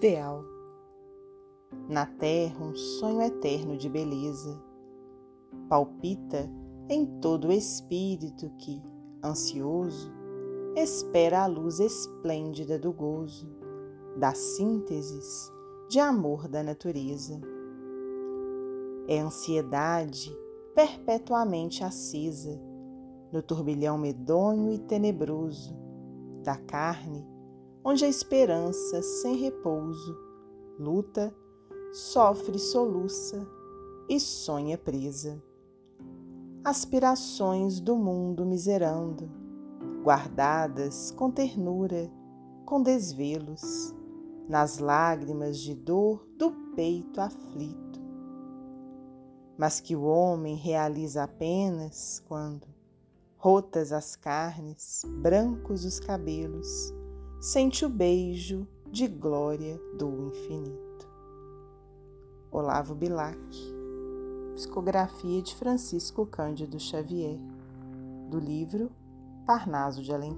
ideal. Na terra, um sonho eterno de beleza palpita em todo o espírito que, ansioso, espera a luz esplêndida do gozo, das sínteses de amor da natureza. É ansiedade perpetuamente acesa no turbilhão medonho e tenebroso da carne, onde a esperança sem repouso luta, sofre, soluça e sonha presa. Aspirações do mundo miserando, guardadas com ternura, com desvelos, nas lágrimas de dor do peito aflito. Mas que o homem realiza apenas quando, rotas as carnes, brancos os cabelos, sente o beijo de glória do infinito. Olavo Bilac, psicografia de Francisco Cândido Xavier, do livro Parnaso de Além